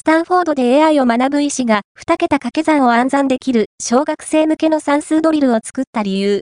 スタンフォードで AI を学ぶ医師が2桁掛け算を暗算できる小学生向けの算数ドリルを作った理由。